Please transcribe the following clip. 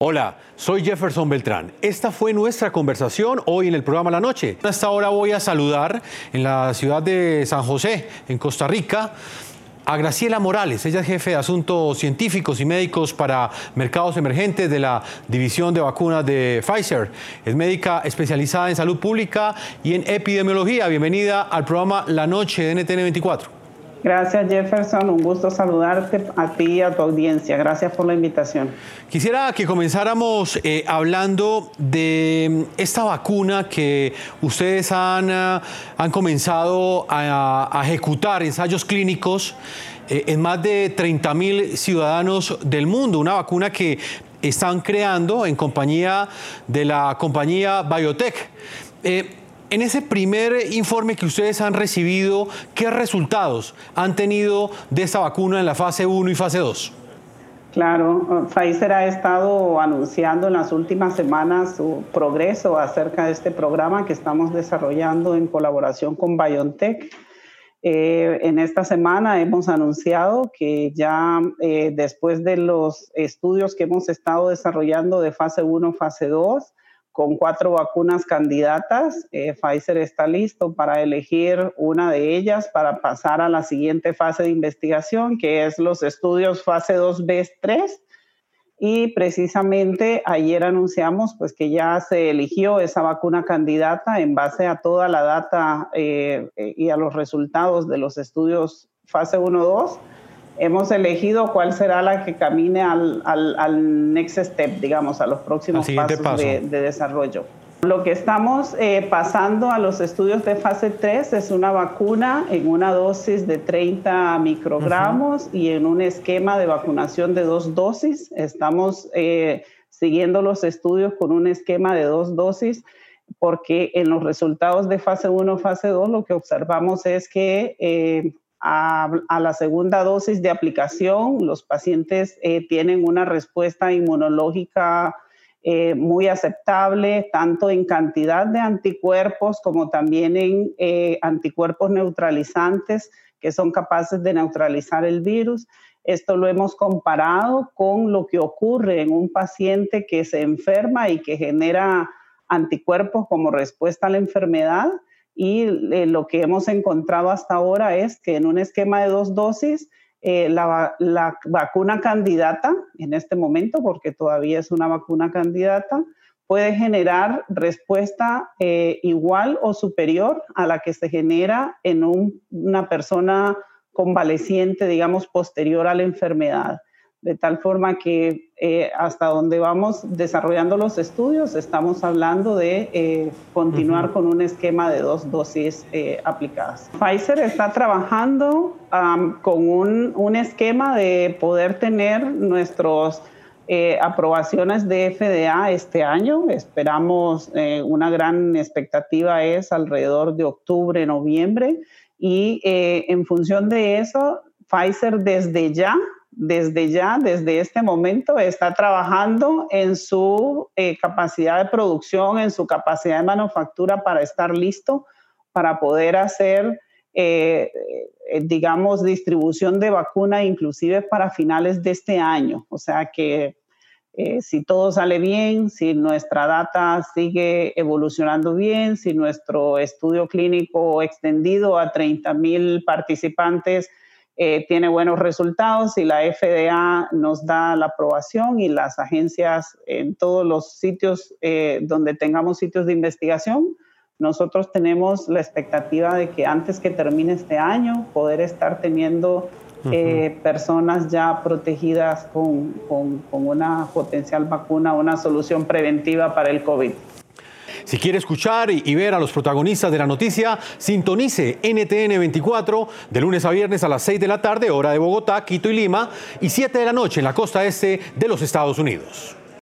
Hola, soy Jefferson Beltrán. Esta fue nuestra conversación hoy en el programa La Noche. A esta hora voy a saludar en la ciudad de San José, en Costa Rica, a Graciela Morales. Ella es jefe de asuntos científicos y médicos para mercados emergentes de la división de vacunas de Pfizer. Es médica especializada en salud pública y en epidemiología. Bienvenida al programa La Noche de NTN 24. Gracias Jefferson, un gusto saludarte a ti y a tu audiencia. Gracias por la invitación. Quisiera que comenzáramos eh, hablando de esta vacuna que ustedes han, ah, han comenzado a, ejecutar ensayos clínicos eh, en más de 30 mil ciudadanos del mundo, una vacuna que están creando en compañía de la compañía Biotech. Eh, en ese primer informe que ustedes han recibido, ¿qué resultados han tenido de esta vacuna en la fase 1 y fase 2? Claro, Pfizer ha estado anunciando en las últimas semanas su progreso acerca de este programa que estamos desarrollando en colaboración con BioNTech. Eh, en esta semana hemos anunciado que ya eh, después de los estudios que hemos estado desarrollando de fase 1, fase 2, con cuatro vacunas candidatas. Eh, Pfizer está listo para elegir una de ellas para pasar a la siguiente fase de investigación, que es los estudios fase 2B3. Y precisamente ayer anunciamos pues, que ya se eligió esa vacuna candidata en base a toda la data eh, y a los resultados de los estudios fase 1-2 hemos elegido cuál será la que camine al, al, next step, digamos, a los próximos pasos de, desarrollo. Lo que estamos eh, pasando a los estudios de fase 3 es una vacuna en una dosis de 30 microgramos y en un esquema de vacunación de dos dosis. Estamos eh, siguiendo los estudios con un esquema de dos dosis porque en los resultados de fase 1, fase 2 lo que observamos es que eh, a, la segunda dosis de aplicación, los pacientes eh, tienen una respuesta inmunológica eh, muy aceptable, tanto en cantidad de anticuerpos como también en eh, anticuerpos neutralizantes que son capaces de neutralizar el virus. Esto lo hemos comparado con lo que ocurre en un paciente que se enferma y que genera anticuerpos como respuesta a la enfermedad y eh, lo que hemos encontrado hasta ahora es que en un esquema de dos dosis, eh, la, vacuna candidata, en este momento, porque todavía es una vacuna candidata, puede generar respuesta eh, igual o superior a la que se genera en una persona convaleciente, digamos, posterior a la enfermedad de tal forma que eh, hasta donde vamos desarrollando los estudios estamos hablando de eh, continuar con un esquema de dos dosis eh, aplicadas. Pfizer está trabajando con un, un, esquema de poder tener nuestros aprobaciones de FDA este año. Esperamos, una gran expectativa es alrededor de octubre, noviembre y en función de eso, Pfizer desde ya desde ya, desde este momento, está trabajando en su eh, capacidad de producción, en su capacidad de manufactura para estar listo para poder hacer, eh, eh, digamos, distribución de vacuna inclusive para finales de este año. O sea que si todo sale bien, si nuestra data sigue evolucionando bien, si nuestro estudio clínico extendido a 30 mil participantes, eh, tiene buenos resultados y la FDA nos da la aprobación y las agencias en todos los sitios eh, donde tengamos sitios de investigación, nosotros tenemos la expectativa de que antes que termine este año poder estar teniendo eh, personas ya protegidas con, con, con una potencial vacuna, una solución preventiva para el COVID. Si quiere escuchar y ver a los protagonistas de la noticia, sintonice NTN 24 de lunes a viernes a las 6 de la tarde, hora de Bogotá, Quito y Lima, y 7 de la noche en la costa este de los Estados Unidos.